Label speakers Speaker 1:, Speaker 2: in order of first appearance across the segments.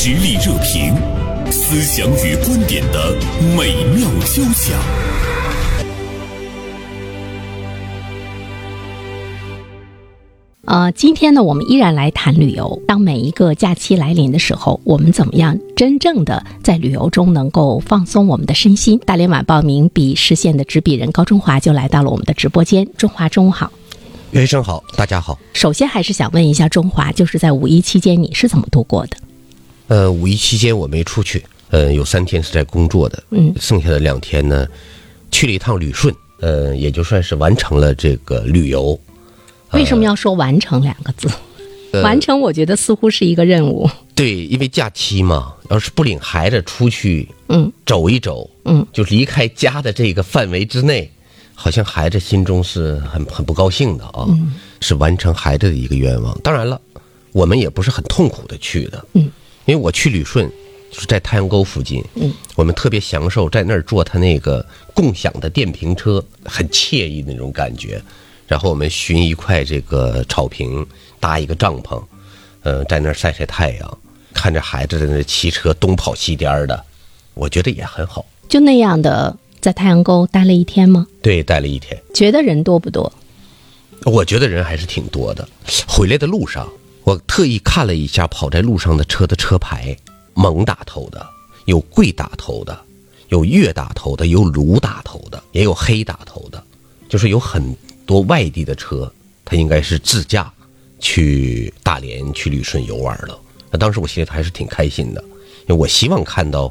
Speaker 1: 实力热评，思想与观点的美妙交响。
Speaker 2: 呃，今天呢，我们依然来谈旅游。当每一个假期来临的时候，我们怎么样真正的在旅游中能够放松我们的身心？大连晚报名笔视线的执笔人高中华就来到了我们的直播间。中华，中午好。
Speaker 3: 袁医生好，大家好。
Speaker 2: 首先还是想问一下中华，就是在五一期间你是怎么度过的？
Speaker 3: 呃，五一期间我没出去，呃，有三天是在工作的，
Speaker 2: 嗯，
Speaker 3: 剩下的两天呢，去了一趟旅顺，呃，也就算是完成了这个旅游。
Speaker 2: 为什么要说“完成”两个字？
Speaker 3: 呃
Speaker 2: 完成，我觉得似乎是一个任务。
Speaker 3: 对，因为假期嘛，要是不领孩子出去
Speaker 2: 嗯
Speaker 3: 走一走，
Speaker 2: 嗯，
Speaker 3: 就离开家的这个范围之内，好像孩子心中是很很不高兴的啊，
Speaker 2: 嗯
Speaker 3: 是完成孩子的一个愿望。当然了，我们也不是很痛苦的去的，
Speaker 2: 嗯，
Speaker 3: 因为我去旅顺就是在太阳沟附近，
Speaker 2: 嗯，
Speaker 3: 我们特别享受在那儿坐他那个共享的电瓶车，很惬意的那种感觉。然后我们寻一块这个草坪，搭一个帐篷，呃，在那儿晒晒太阳，看着孩子在那骑车东跑西颠儿的，我觉得也很好。
Speaker 2: 就那样的在太阳沟待了一天吗？
Speaker 3: 对，待了一天，
Speaker 2: 觉得人多不多？
Speaker 3: 我觉得人还是挺多的。回来的路上，我特意看了一下跑在路上的车的车牌，蒙打头的，有贵打头的，有粤打头的，有鲁打头的，也有黑打头的，就是有很多外地的车，它应该是自驾去大连、去旅顺游玩了。那当时我心里还是挺开心的，因为我希望看到，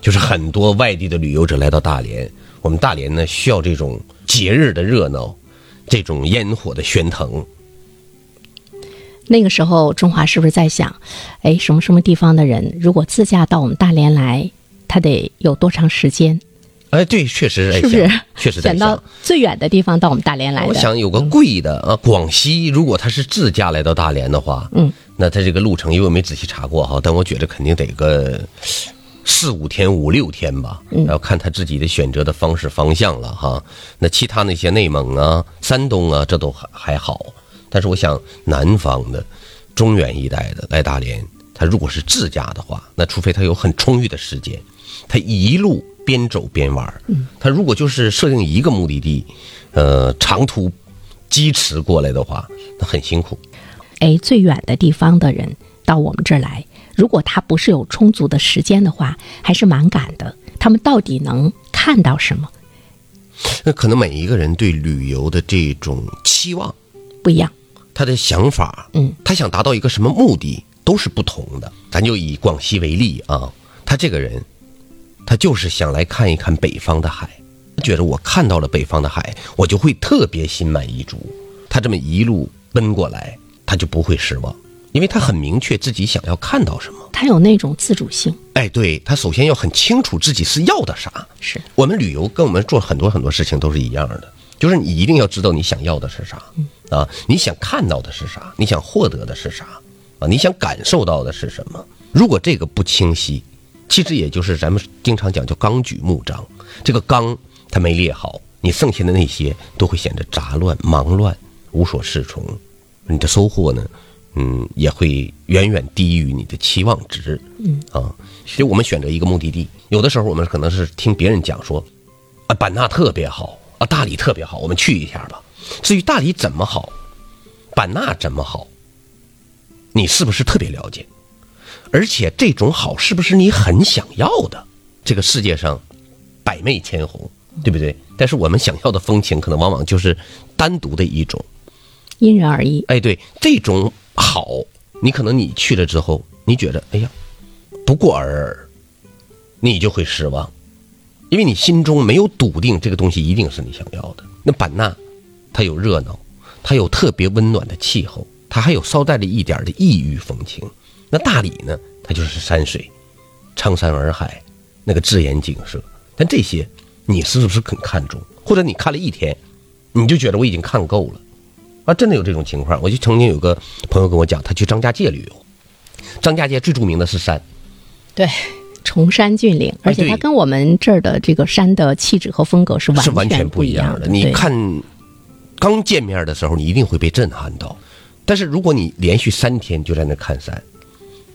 Speaker 3: 就是很多外地的旅游者来到大连。我们大连呢，需要这种节日的热闹，这种烟火的喧腾。
Speaker 2: 那个时候，中华是不是在想，哎，什么什么地方的人如果自驾到我们大连来，他得有多长时间？
Speaker 3: 哎，对，确实在
Speaker 2: 是不是
Speaker 3: 想，确实在
Speaker 2: 选到。最远的地方到我们大连来的？
Speaker 3: 我想有个贵的啊，广西如果他是自驾来到大连的话，
Speaker 2: 嗯，
Speaker 3: 那他这个路程，因为我没仔细查过哈，但我觉得肯定得个四五天、五六天吧，
Speaker 2: 嗯
Speaker 3: 要看他自己的选择的方式方向了哈。那其他那些内蒙啊、山东啊，这都还还好，但是我想南方的、中原一带的来大连，他如果是自驾的话，那除非他有很充裕的时间，他一路边走边玩儿。他如果就是设定一个目的地，呃，长途疾驰过来的话，那很辛苦。
Speaker 2: 哎，最远的地方的人到我们这儿来，如果他不是有充足的时间的话，还是蛮赶的。他们到底能看到什么？
Speaker 3: 那可能每一个人对旅游的这种期望，
Speaker 2: 不一样。
Speaker 3: 他的想法，
Speaker 2: 嗯，
Speaker 3: 他想达到一个什么目的，都是不同的。咱就以广西为例啊，他这个人，他就是想来看一看北方的海，他觉得我看到了北方的海，我就会特别心满意足。他这么一路奔过来，他就不会失望，因为他很明确自己想要看到什么。
Speaker 2: 他有那种自主性，
Speaker 3: 哎，对他首先要很清楚自己是要的啥。
Speaker 2: 是
Speaker 3: 我们旅游跟我们做很多很多事情都是一样的，就是你一定要知道你想要的是啥，啊，你想看到的是啥，你想获得的是啥，啊，你想感受到的是什么。如果这个不清晰，其实也就是咱们经常讲叫纲举目张，这个纲它没列好，你剩下的那些都会显得杂乱、忙乱、无所适从，你的收获呢，嗯，也会远远低于你的期望值。嗯啊，其实我们选择一个目的地，有的时候我们可能是听别人讲说，啊，版纳特别好，啊，大理特别好，我们去一下吧。至于大理怎么好，版纳怎么好，你是不是特别了解？而且这种好是不是你很想要的？这个世界上百媚千红，对不对？但是我们想要的风情，可能往往就是单独的一种。
Speaker 2: 因人而异。
Speaker 3: 哎，对，这种好，你可能你去了之后，你觉得哎呀，不过尔尔，你就会失望，因为你心中没有笃定这个东西一定是你想要的。那版纳，它有热闹，它有特别温暖的气候，它还有稍带着一点的异域风情。那大理呢，它就是山水，苍山洱海，那个自然景色。但这些你是不是很看重？或者你看了一天，你就觉得我已经看够了。啊，真的有这种情况。我就曾经有个朋友跟我讲，他去张家界旅游，张家界最著名的是山，
Speaker 2: 对，崇山峻岭，而且它跟我们这儿的这个山的气质和风格是完
Speaker 3: 全
Speaker 2: 不
Speaker 3: 不一样
Speaker 2: 的。
Speaker 3: 你看，刚见面的时候，你一定会被震撼到。但是如果你连续三天就在那看山，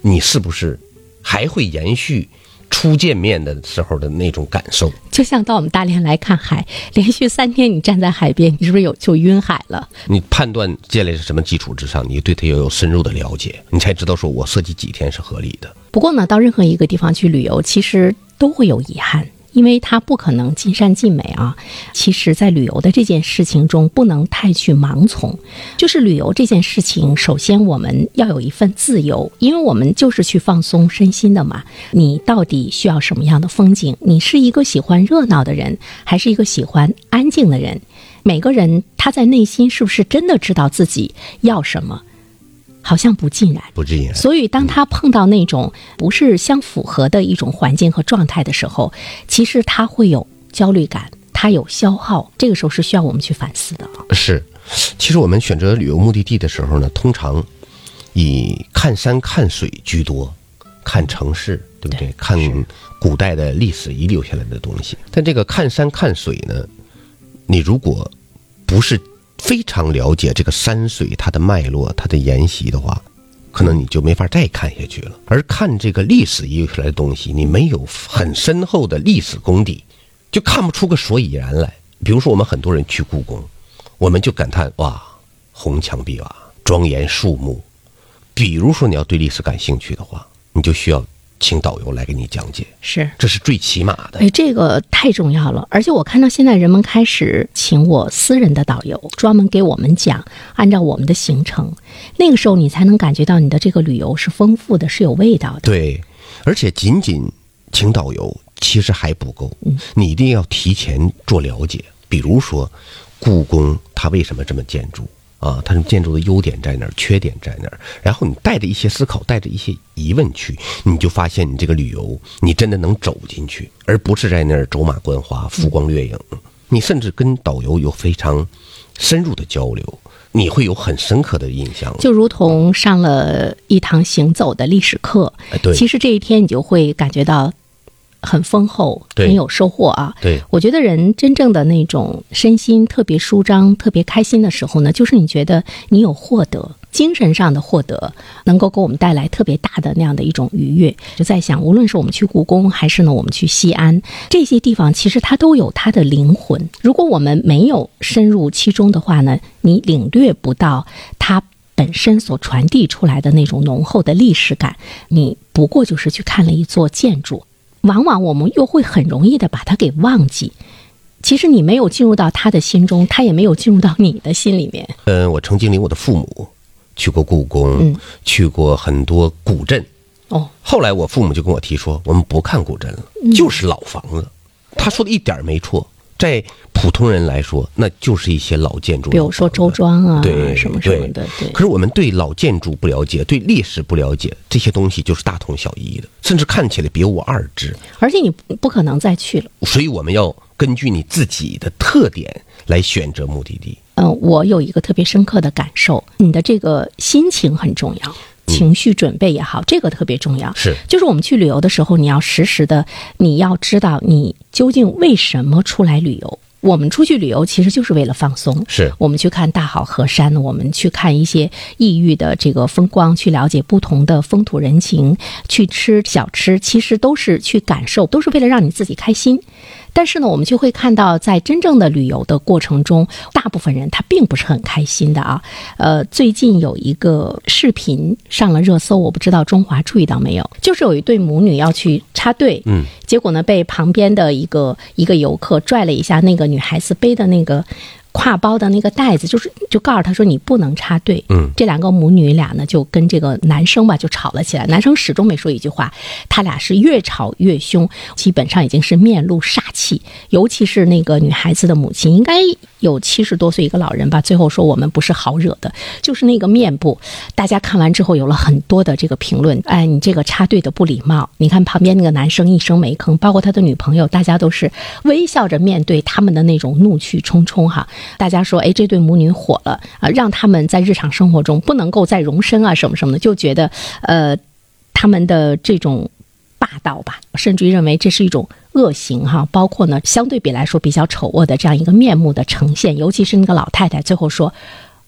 Speaker 3: 你是不是还会延续初见面的时候的那种感受。
Speaker 2: 就像到我们大连来看海，连续三天你站在海边，你是不是有就晕海了？
Speaker 3: 你判断建立在什么基础之上？你对它要有深入的了解，你才知道说我设计几天是合理的。
Speaker 2: 不过呢，到任何一个地方去旅游，其实都会有遗憾。因为它不可能尽善尽美啊。其实，在旅游的这件事情中，不能太去盲从。就是旅游这件事情，首先我们要有一份自由，因为我们就是去放松身心的嘛。你到底需要什么样的风景？你是一个喜欢热闹的人，还是一个喜欢安静的人？每个人他在内心是不是真的知道自己要什么？好像不尽然，
Speaker 3: 不尽然。
Speaker 2: 所以，当他碰到那种不是相符合的一种环境和状态的时候，其实他会有焦虑感，他有消耗。这个时候是需要我们去反思的。
Speaker 3: 是，其实我们选择旅游目的地的时候呢，通常以看山看水居多，看城市，对不对？看古代的历史遗留下来的东西。但这个看山看水呢，你如果不是。非常了解这个山水它的脉络、它的沿袭的话，可能你就没法再看下去了。而看这个历史遗留下来的东西，你没有很深厚的历史功底，就看不出个所以然来。比如说，我们很多人去故宫，我们就感叹哇，红墙碧瓦、庄严肃穆。比如说，你要对历史感兴趣的话，你就需要。请导游来给你讲解，
Speaker 2: 是，
Speaker 3: 这是最起码的。
Speaker 2: 哎，这个太重要了。而且我看到现在人们开始请我私人的导游，专门给我们讲，按照我们的行程。那个时候你才能感觉到你的这个旅游是丰富的，是有味道的。
Speaker 3: 对，而且仅仅请导游其实还不够，你一定要提前做了解。比如说，故宫它为什么这么建筑？啊，它建筑的优点在哪儿？缺点在哪儿？然后你带着一些思考，带着一些疑问去，你就发现你这个旅游，你真的能走进去，而不是在那儿走马观花、浮光掠影。你甚至跟导游有非常深入的交流，你会有很深刻的印象。
Speaker 2: 就如同上了一堂行走的历史课，
Speaker 3: 对，
Speaker 2: 其实这一天你就会感觉到。很丰厚，很有收获啊！
Speaker 3: 对，
Speaker 2: 我觉得人真正的那种身心特别舒张、特别开心的时候呢，就是你觉得你有获得精神上的获得，能够给我们带来特别大的那样的一种愉悦。就在想，无论是我们去故宫，还是呢我们去西安这些地方，其实它都有它的灵魂。如果我们没有深入其中的话呢，你领略不到它本身所传递出来的那种浓厚的历史感。你不过就是去看了一座建筑。往往我们又会很容易的把它给忘记，其实你没有进入到他的心中，他也没有进入到你的心里面。
Speaker 3: 嗯，我曾经领我的父母去过故宫，去过很多古镇。
Speaker 2: 哦，
Speaker 3: 后来我父母就跟我提说，我们不看古镇了，就是老房子。他说的一点没错。在普通人来说，那就是一些老建筑，
Speaker 2: 比如说周庄啊，
Speaker 3: 对
Speaker 2: 什么什么的。对。
Speaker 3: 可是我们对老建筑不了解，对历史不了解，这些东西就是大同小异的，甚至看起来别无二致。
Speaker 2: 而且你不可能再去了。
Speaker 3: 所以我们要根据你自己的特点来选择目的地。
Speaker 2: 嗯，我有一个特别深刻的感受，你的这个心情很重要。情绪准备也好，这个特别重要。
Speaker 3: 是，
Speaker 2: 就是我们去旅游的时候，你要实时的，你要知道你究竟为什么出来旅游。我们出去旅游其实就是为了放松。
Speaker 3: 是，
Speaker 2: 我们去看大好河山，我们去看一些异域的这个风光，去了解不同的风土人情，去吃小吃，其实都是去感受，都是为了让你自己开心。但是呢，我们就会看到，在真正的旅游的过程中，大部分人他并不是很开心的啊。呃，最近有一个视频上了热搜，我不知道中华注意到没有？就是有一对母女要去插队，
Speaker 3: 嗯，
Speaker 2: 结果呢，被旁边的一个一个游客拽了一下，那个女孩子背的那个。挎包的那个袋子，就是就告诉他说你不能插队。
Speaker 3: 嗯，
Speaker 2: 这两个母女俩呢，就跟这个男生吧就吵了起来。男生始终没说一句话，他俩是越吵越凶，基本上已经是面露煞气。尤其是那个女孩子的母亲，应该有七十多岁一个老人吧，最后说我们不是好惹的，就是那个面部。大家看完之后有了很多的这个评论，哎，你这个插队的不礼貌。你看旁边那个男生一声没吭，包括他的女朋友，大家都是微笑着面对他们的那种怒气冲冲哈。大家说，哎，这对母女火了啊，让他们在日常生活中不能够再容身啊，什么什么的，就觉得，呃，他们的这种霸道吧，甚至于认为这是一种恶行哈。包括呢，相对比来说比较丑恶的这样一个面目的呈现，尤其是那个老太太最后说，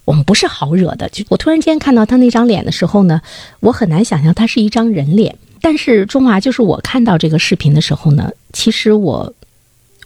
Speaker 2: 我们不是好惹的。就我突然间看到她那张脸的时候呢，我很难想象她是一张人脸。但是中华就是我看到这个视频的时候呢，其实我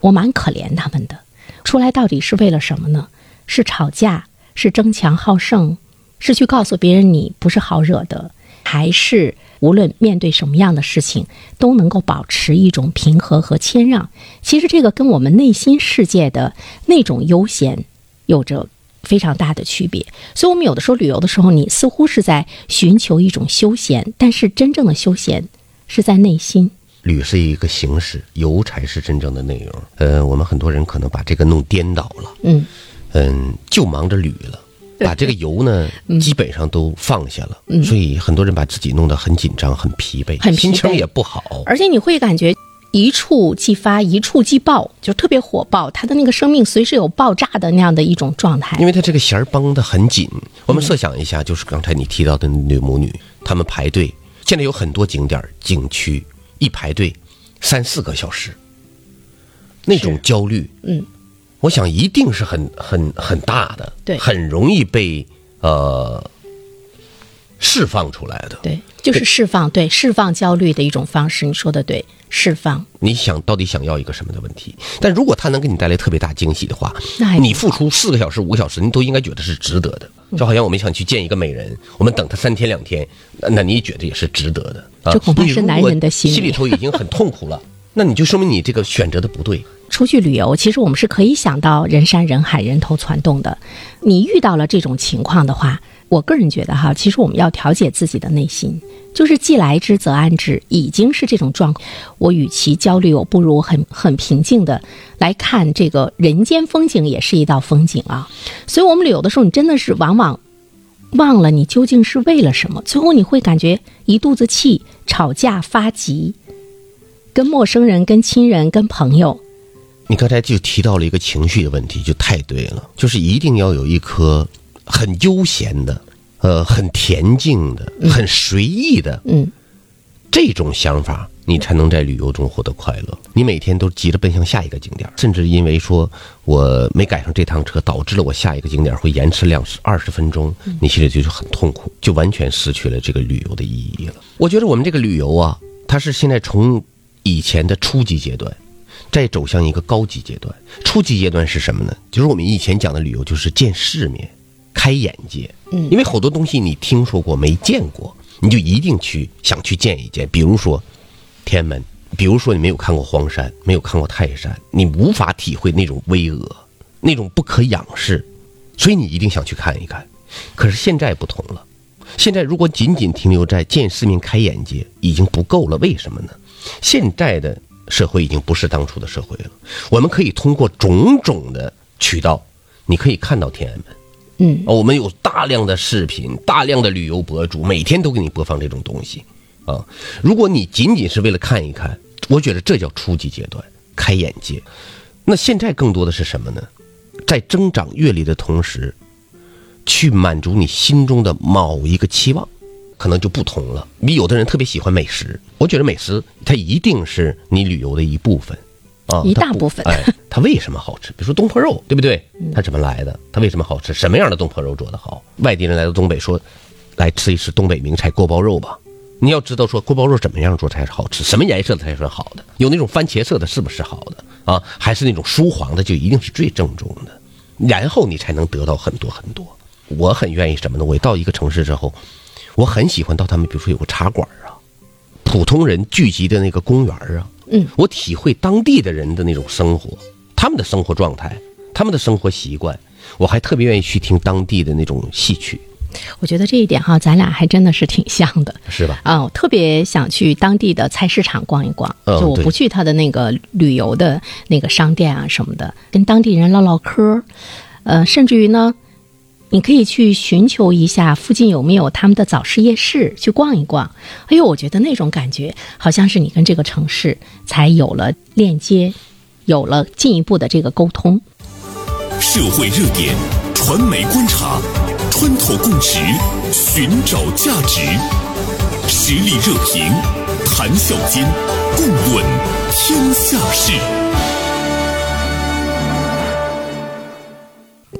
Speaker 2: 我蛮可怜他们的。出来到底是为了什么呢？是吵架，是争强好胜，是去告诉别人你不是好惹的，还是无论面对什么样的事情都能够保持一种平和和谦让？其实这个跟我们内心世界的那种悠闲有着非常大的区别。所以，我们有的时候旅游的时候，你似乎是在寻求一种休闲，但是真正的休闲是在内心。
Speaker 3: 旅是一个形式，游才是真正的内容。呃，我们很多人可能把这个弄颠倒了。
Speaker 2: 嗯
Speaker 3: 嗯，就忙着旅了，把这个游呢，基本上都放下了。
Speaker 2: 嗯
Speaker 3: 所以很多人把自己弄得很紧张、很疲惫，
Speaker 2: 很疲惫
Speaker 3: 心情也不好。
Speaker 2: 而且你会感觉一触即发，一触即爆，就特别火爆，他的那个生命随时有爆炸的那样的一种状态
Speaker 3: 因。为他这个弦儿绷得很紧。我们设想一下，就是刚才你提到的女母女，她们排队，现在有很多景点景区一排队三四个小时，那种焦虑，
Speaker 2: 嗯，
Speaker 3: 我想一定是很很很大的，
Speaker 2: 对
Speaker 3: 很容易被呃释放出来的。
Speaker 2: 对，就是释放，对，释放焦虑的一种方式。你说的对，释放。
Speaker 3: 你想到底想要一个什么的问题？但如果他能给你带来特别大惊喜的话
Speaker 2: 那还，
Speaker 3: 你付出四个小时、五个小时，你都应该觉得是值得的。就好像我们想去见一个美人，我们等她三天两天，那那你也觉得也是值得的。啊
Speaker 2: 这恐怕是男人的心
Speaker 3: 心里头已经很痛苦了，那你就说明你这个选择的不对。
Speaker 2: 出去旅游，其实我们是可以想到人山人海、人头攒动的。你遇到了这种情况的话，我个人觉得哈，其实我们要调节自己的内心，就是既来之则安之，已经是这种状况。我与其焦虑，我不如很很平静的来看这个人间风景，也是一道风景啊。所以，我们旅游的时候，你真的是往往忘了你究竟是为了什么，最后你会感觉一肚子气，吵架发急，跟陌生人、跟亲人、跟朋友。
Speaker 3: 你刚才就提到了一个情绪的问题，就太对了，就是一定要有一颗很悠闲的、呃，很恬静的、很随意的
Speaker 2: 嗯，
Speaker 3: 这种想法，你才能在旅游中获得快乐。你每天都急着奔向下一个景点，甚至因为说我没赶上这趟车，导致了我下一个景点会延迟两十二十分钟，你心里就是很痛苦，就完全失去了这个旅游的意义了。我觉得我们这个旅游啊，它是现在从以前的初级阶段。再走向一个高级阶段，初级阶段是什么呢？就是我们以前讲的旅游，就是见世面、开眼界。
Speaker 2: 嗯
Speaker 3: 因为好多东西你听说过没见过，你就一定去想去见一见。比如说天安门，比如说你没有看过黄山，没有看过泰山，你无法体会那种巍峨，那种不可仰视，所以你一定想去看一看。可是现在不同了，现在如果仅仅停留在见世面、开眼界，已经不够了。为什么呢？现在的社会已经不是当初的社会了。我们可以通过种种的渠道，你可以看到天安门。
Speaker 2: 嗯，
Speaker 3: 我们有大量的视频，大量的旅游博主，每天都给你播放这种东西，啊，如果你仅仅是为了看一看，我觉得这叫初级阶段，开眼界。那现在更多的是什么呢？在增长阅历的同时，去满足你心中的某一个期望，可能就不同了。你有的人特别喜欢美食，我觉得美食它一定是你旅游的一部分，啊，
Speaker 2: 一大部分
Speaker 3: 哎，它为什么好吃？比如说东坡肉，对不对？它怎么来的？它为什么好吃？什么样的东坡肉做得好？外地人来到东北说，来吃一吃东北名菜锅包肉吧。你要知道说锅包肉怎么样做才是好吃，什么颜色的才算好的？有那种番茄色的，是不是好的啊？还是那种酥黄的，就一定是最正宗的。然后你才能得到很多很多。我很愿意什么呢？我到一个城市之后，我很喜欢到他们，比如说有个茶馆啊，普通人聚集的那个公园啊，
Speaker 2: 嗯，
Speaker 3: 我体会当地的人的那种生活，他们的生活状态，他们的生活习惯，我还特别愿意去听当地的那种戏曲，
Speaker 2: 我觉得这一点哈，咱俩还真的是挺像的。
Speaker 3: 是吧？
Speaker 2: 啊，我特别想去当地的菜市场逛一逛，
Speaker 3: 嗯
Speaker 2: 就我不去他的那个旅游的那个商店啊什么的，跟当地人唠唠嗑，呃，甚至于呢，你可以去寻求一下附近有没有他们的早市夜市，去逛一逛。哎呦，我觉得那种感觉，好像是你跟这个城市才有了链接，有了进一步的这个沟通。
Speaker 1: 社会热点，传媒观察，穿透共识，寻找价值，实力热评，谈笑间，共论天下事。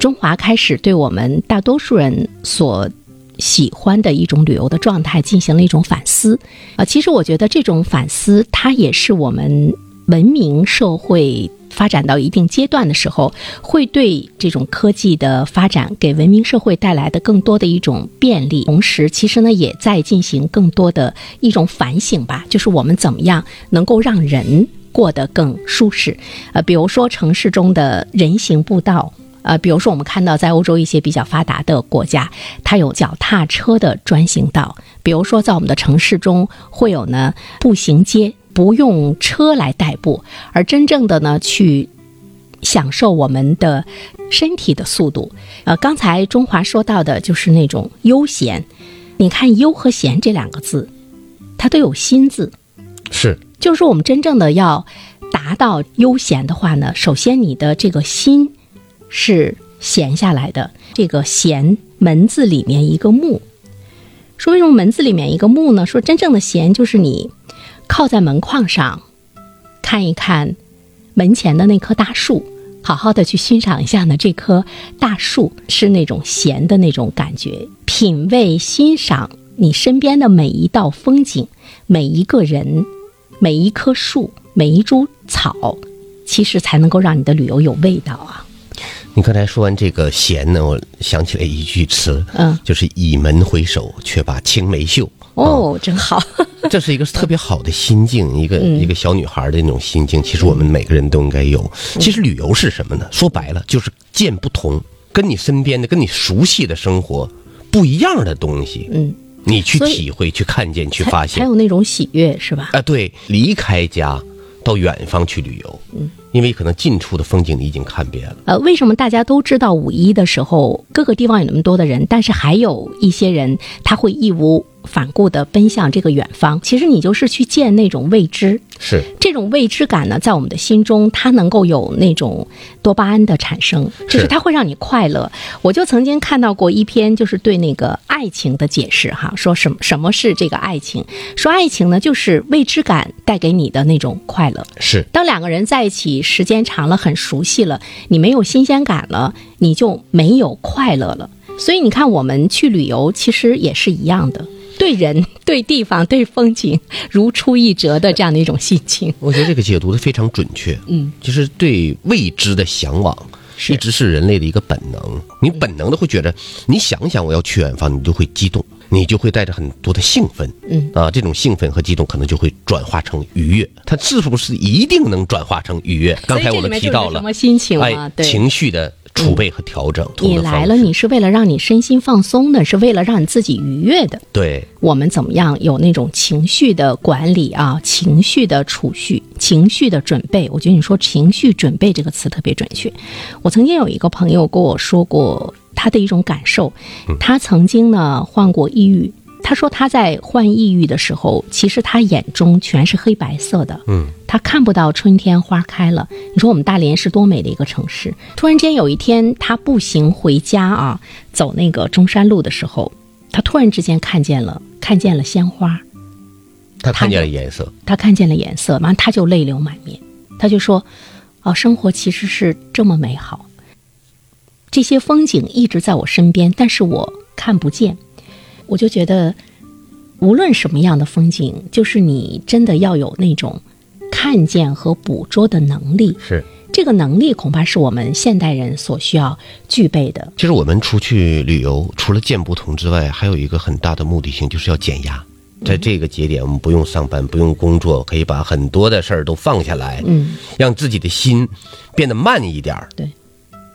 Speaker 2: 中华开始对我们大多数人所喜欢的一种旅游的状态进行了一种反思。啊，其实我觉得这种反思，它也是我们文明社会发展到一定阶段的时候，会对这种科技的发展给文明社会带来的更多的一种便利。同时，其实呢，也在进行更多的一种反省吧，就是我们怎么样能够让人过得更舒适。呃，比如说城市中的人行步道。呃，比如说我们看到在欧洲一些比较发达的国家，它有脚踏车的专行道；比如说在我们的城市中会有呢步行街，不用车来代步，而真正的呢去享受我们的身体的速度。呃，刚才中华说到的就是那种悠闲，你看“悠”和“闲”这两个字，它都有“心”字，
Speaker 3: 是，
Speaker 2: 就是说我们真正的要达到悠闲的话呢，首先你的这个心。是闲下来的，这个“闲”门字里面一个“木”。说为什么门字里面一个“木”呢？说真正的闲就是你靠在门框上，看一看门前的那棵大树，好好的去欣赏一下呢。这棵大树是那种闲的那种感觉，品味欣赏你身边的每一道风景，每一个人，每一棵树，每一株草，其实才能够让你的旅游有味道啊。
Speaker 3: 你刚才说完这个闲呢，我想起来一句词，
Speaker 2: 嗯，
Speaker 3: 就是倚门回首，却把青梅嗅。
Speaker 2: 哦，真好，
Speaker 3: 这是一个特别好的心境，一个一个小女孩的那种心境。其实我们每个人都应该有。其实旅游是什么呢？说白了就是见不同，跟你身边的、跟你熟悉的生活不一样的东西。
Speaker 2: 嗯，
Speaker 3: 你去体会、去看见、去发现，
Speaker 2: 还有那种喜悦，是吧？
Speaker 3: 啊，对，离开家到远方去旅游。嗯。因为可能近处的风景你已经看遍了。
Speaker 2: 呃，为什么大家都知道五一的时候各个地方有那么多的人，但是还有一些人他会义无反顾地奔向这个远方？其实你就是去见那种未知。
Speaker 3: 是
Speaker 2: 这种未知感呢，在我们的心中，它能够有那种多巴胺的产生，就是它会让你快乐。我就曾经看到过一篇，就是对那个爱情的解释，哈，说什么什么是这个爱情？说爱情呢，就是未知感带给你的那种快乐。
Speaker 3: 是
Speaker 2: 当两个人在一起时间长了，很熟悉了，你没有新鲜感了，你就没有快乐了。所以你看，我们去旅游其实也是一样的。对人、对地方、对风景如出一辙的这样的一种心情，
Speaker 3: 我觉得这个解读的非常准确。
Speaker 2: 嗯，
Speaker 3: 其实对未知的向往，一直是人类的一个本能。你本能的会觉得，你想想我要去远方，你就会激动，你就会带着很多的兴奋。
Speaker 2: 嗯
Speaker 3: 啊，这种兴奋和激动可能就会转化成愉悦。它是不是一定能转化成愉悦？刚才我们提到了
Speaker 2: 什么心情
Speaker 3: 哎，情绪的。储备和调整，
Speaker 2: 你来了，你是为了让你身心放松的，是为了让你自己愉悦的。
Speaker 3: 对，
Speaker 2: 我们怎么样有那种情绪的管理啊，情绪的储蓄，情绪的准备？我觉得你说“情绪准备”这个词特别准确。我曾经有一个朋友跟我说过他的一种感受，他曾经呢患过抑郁。他说他在患抑郁的时候，其实他眼中全是黑白色的，
Speaker 3: 嗯，
Speaker 2: 他看不到春天花开了。你说我们大连是多美的一个城市。突然间有一天，他步行回家啊，走那个中山路的时候，他突然之间看见了，看见了鲜花，
Speaker 3: 他看见了颜色，
Speaker 2: 他看见了颜色，完他就泪流满面，他就说，哦，生活其实是这么美好，这些风景一直在我身边，但是我看不见。我就觉得，无论什么样的风景，就是你真的要有那种看见和捕捉的能力。
Speaker 3: 是
Speaker 2: 这个能力，恐怕是我们现代人所需要具备的。
Speaker 3: 其实我们出去旅游，除了见不同之外，还有一个很大的目的性，就是要减压。在这个节点，我们不用上班，不用工作，可以把很多的事儿都放下来，
Speaker 2: 嗯，
Speaker 3: 让自己的心变得慢一点儿。
Speaker 2: 对。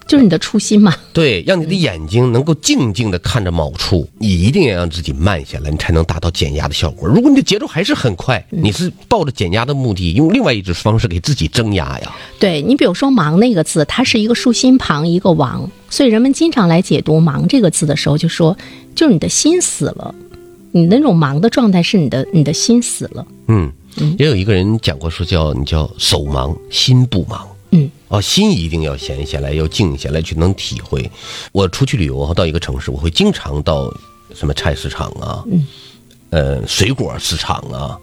Speaker 2: 就是你的初心嘛？
Speaker 3: 对，让你的眼睛能够静静的看着某处，你一定要让自己慢下来，你才能达到减压的效果。如果你的节奏还是很快，你是抱着减压的目的，用另外一种方式给自己增压呀。
Speaker 2: 对你，比如说“忙”那个字，它是一个竖心旁一个王，所以人们经常来解读“忙”这个字的时候，就说就是你的心死了，你那种忙的状态是你的你的心死了。
Speaker 3: 嗯，也有一个人讲过说叫你叫手忙心不忙。
Speaker 2: 嗯。
Speaker 3: 哦，心一定要闲下来，要静下来，去能体会。我出去旅游到一个城市，我会经常到什么菜市场啊，
Speaker 2: 嗯，
Speaker 3: 呃，水果市场啊，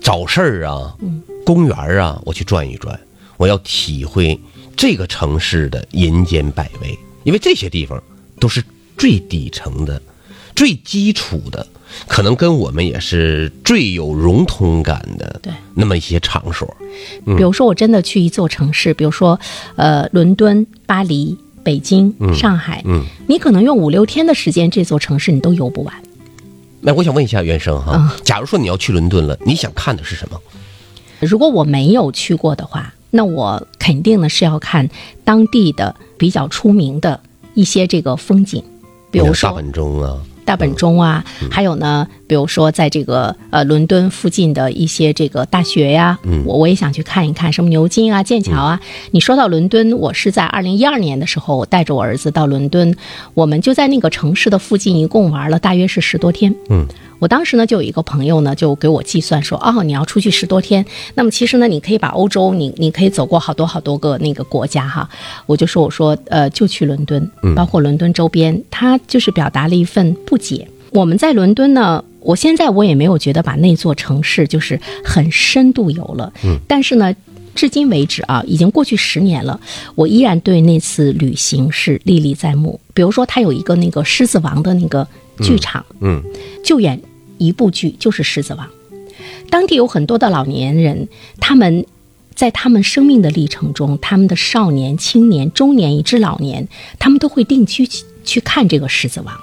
Speaker 3: 早市儿
Speaker 2: 啊，
Speaker 3: 嗯，公园啊，我去转一转。我要体会这个城市的人间百味，因为这些地方都是最底层的。最基础的，可能跟我们也是最有融通感的，
Speaker 2: 对，
Speaker 3: 那么一些场所。
Speaker 2: 比如说，我真的去一座城市，比如说，呃，伦敦、巴黎、北京、上海，
Speaker 3: 嗯，
Speaker 2: 你可能用五六天的时间，这座城市你都游不完。
Speaker 3: 那我想问一下袁生哈，假如说你要去伦敦了，你想看的是什么？
Speaker 2: 如果我没有去过的话，那我肯定呢是要看当地的比较出名的一些这个风景，比如说
Speaker 3: 大本钟啊，
Speaker 2: 大本钟啊，还有呢，比如说在这个呃伦敦附近的一些这个大学呀，我我也想去看一看，什么牛津啊、剑桥啊。你说到伦敦，我是在二零一二年的时候，我带着我儿子到伦敦，我们就在那个城市的附近一共玩了大约是十多天。
Speaker 3: 嗯。
Speaker 2: 我当时呢，就有一个朋友呢，就给我计算说，哦，你要出去十多天，那么其实呢，你可以把欧洲，你你可以走过好多好多个那个国家哈。我就说，我说，呃，就去伦敦，包括伦敦周边，他就是表达了一份不解。我们在伦敦呢，我现在我也没有觉得把那座城市就是很深度游了，嗯，但是呢，至今为止啊，已经过去十年了，我依然对那次旅行是历历在目。比如说，它有一个那个狮子王的那个剧场，
Speaker 3: 嗯，
Speaker 2: 就演。一部剧就是《狮子王》，当地有很多的老年人，他们在他们生命的历程中，他们的少年、青年、中年以至老年，他们都会定期去看这个《狮子王》。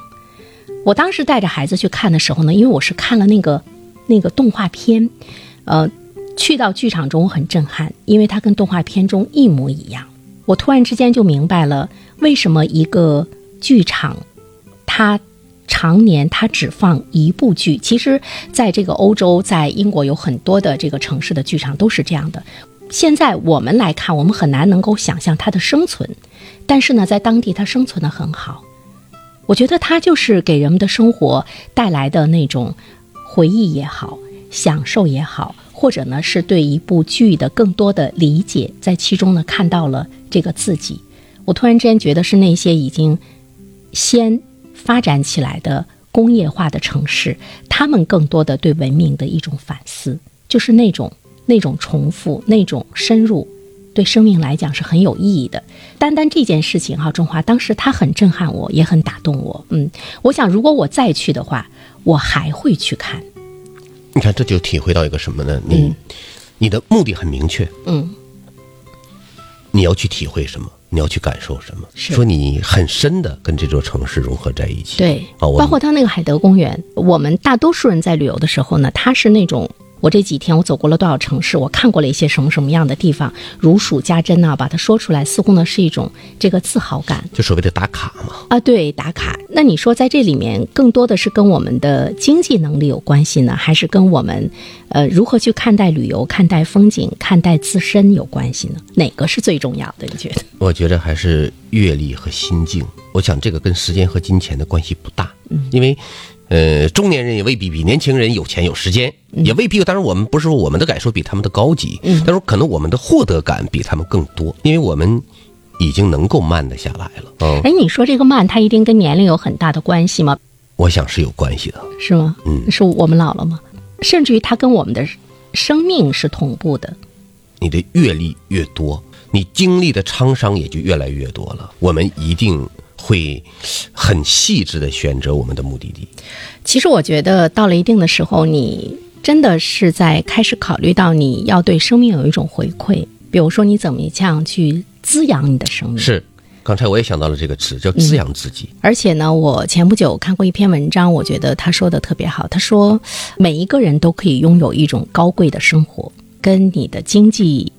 Speaker 2: 我当时带着孩子去看的时候呢，因为我是看了那个那个动画片，呃，去到剧场中很震撼，因为它跟动画片中一模一样。我突然之间就明白了，为什么一个剧场，它。常年它只放一部剧，其实，在这个欧洲，在英国有很多的这个城市的剧场都是这样的。现在我们来看，我们很难能够想象它的生存，但是呢，在当地它生存的很好。我觉得它就是给人们的生活带来的那种回忆也好，享受也好，或者呢是对一部剧的更多的理解，在其中呢看到了这个自己。我突然之间觉得是那些已经先。发展起来的工业化的城市，他们更多的对文明的一种反思，就是那种那种重复、那种深入，对生命来讲是很有意义的。单单这件事情哈，中华当时他很震撼我，也很打动我。嗯，我想如果我再去的话，我还会去看。
Speaker 3: 你看，这就体会到一个什么呢？你你的目的很明确。
Speaker 2: 嗯，
Speaker 3: 你要去体会什么？你要去感受什么？说你很深的跟这座城市融合在一起。
Speaker 2: 对，包括它那个海德公园，我们大多数人在旅游的时候呢，它是那种。我这几天我走过了多少城市？我看过了一些什么什么样的地方？如数家珍呢？把它说出来，似乎呢是一种这个自豪感，
Speaker 3: 就所谓的打卡嘛。
Speaker 2: 啊，对，打卡。那你说在这里面更多的是跟我们的经济能力有关系呢，还是跟我们呃如何去看待旅游、看待风景、看待自身有关系呢？哪个是最重要的？你觉得？
Speaker 3: 我觉得还是阅历和心境。我想这个跟时间和金钱的关系不大，
Speaker 2: 嗯，
Speaker 3: 因为。呃，中年人也未必比年轻人有钱有时间，也未必。当然，我们不是说我们的感受比他们的高级，但是可能我们的获得感比他们更多，因为我们已经能够慢得下来了。嗯，
Speaker 2: 哎，你说这个慢，它一定跟年龄有很大的关系吗？
Speaker 3: 我想是有关系的，
Speaker 2: 是吗？
Speaker 3: 嗯，
Speaker 2: 是我们老了吗？甚至于它跟我们的生命是同步的。
Speaker 3: 你的阅历越多，你经历的沧桑也就越来越多了。我们一定。会很细致的选择我们的目的地。
Speaker 2: 其实我觉得到了一定的时候，你真的是在开始考虑到你要对生命有一种回馈，比如说你怎么样去滋养你的生命。
Speaker 3: 是，刚才我也想到了这个词，叫滋养自己。
Speaker 2: 而且呢，我前不久看过一篇文章，我觉得他说的特别好。他说，每一个人都可以拥有一种高贵的生活，跟你的经济。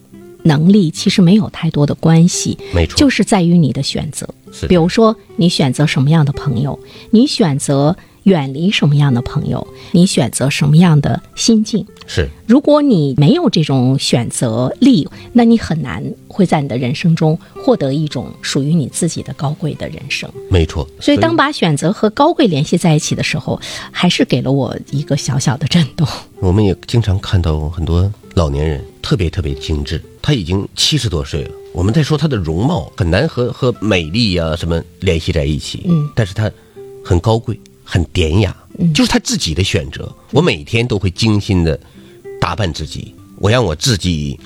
Speaker 2: 能力其实没有太多的关系，
Speaker 3: 没错，
Speaker 2: 就是在于你的选择。
Speaker 3: 是，
Speaker 2: 比如说你选择什么样的朋友，你选择远离什么样的朋友，你选择什么样的心境。
Speaker 3: 是，
Speaker 2: 如果你没有这种选择力，那你很难会在你的人生中获得一种属于你自己的高贵的人生。
Speaker 3: 没错。
Speaker 2: 所以当把选择和高贵联系在一起的时候，还是给了我一个小小的震动。
Speaker 3: 我们也经常看到很多老年人特别特别精致。他已经七十多岁了，我们在说她的容貌很难和和美丽呀什么联系在一起。
Speaker 2: 嗯，
Speaker 3: 但是她很高贵，很典雅，就是她自己的选择。我每天都会精心的打扮自己，我让我自己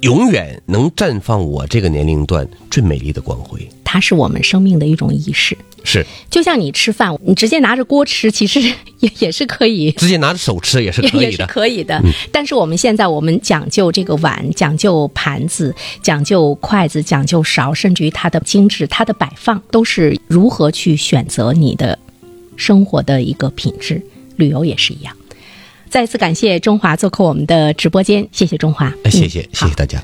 Speaker 3: 永远能绽放我这个年龄段最美丽的光辉。
Speaker 2: 它是我们生命的一种仪式。
Speaker 3: 是
Speaker 2: 就像你吃饭，你直接拿着锅吃，其实 也也是可以。
Speaker 3: 直接拿着手吃也是可
Speaker 2: 也是。可以的，但是我们现在我们讲究这个碗，讲究盘子，讲究筷子，讲究勺，甚至于它的精致、它的摆放，都是如何去选择你的生活的一个品质。旅游也是一样。再次感谢中华做客我们的直播间，谢谢中华，
Speaker 3: 哎谢谢，
Speaker 2: 嗯
Speaker 3: 谢谢大家。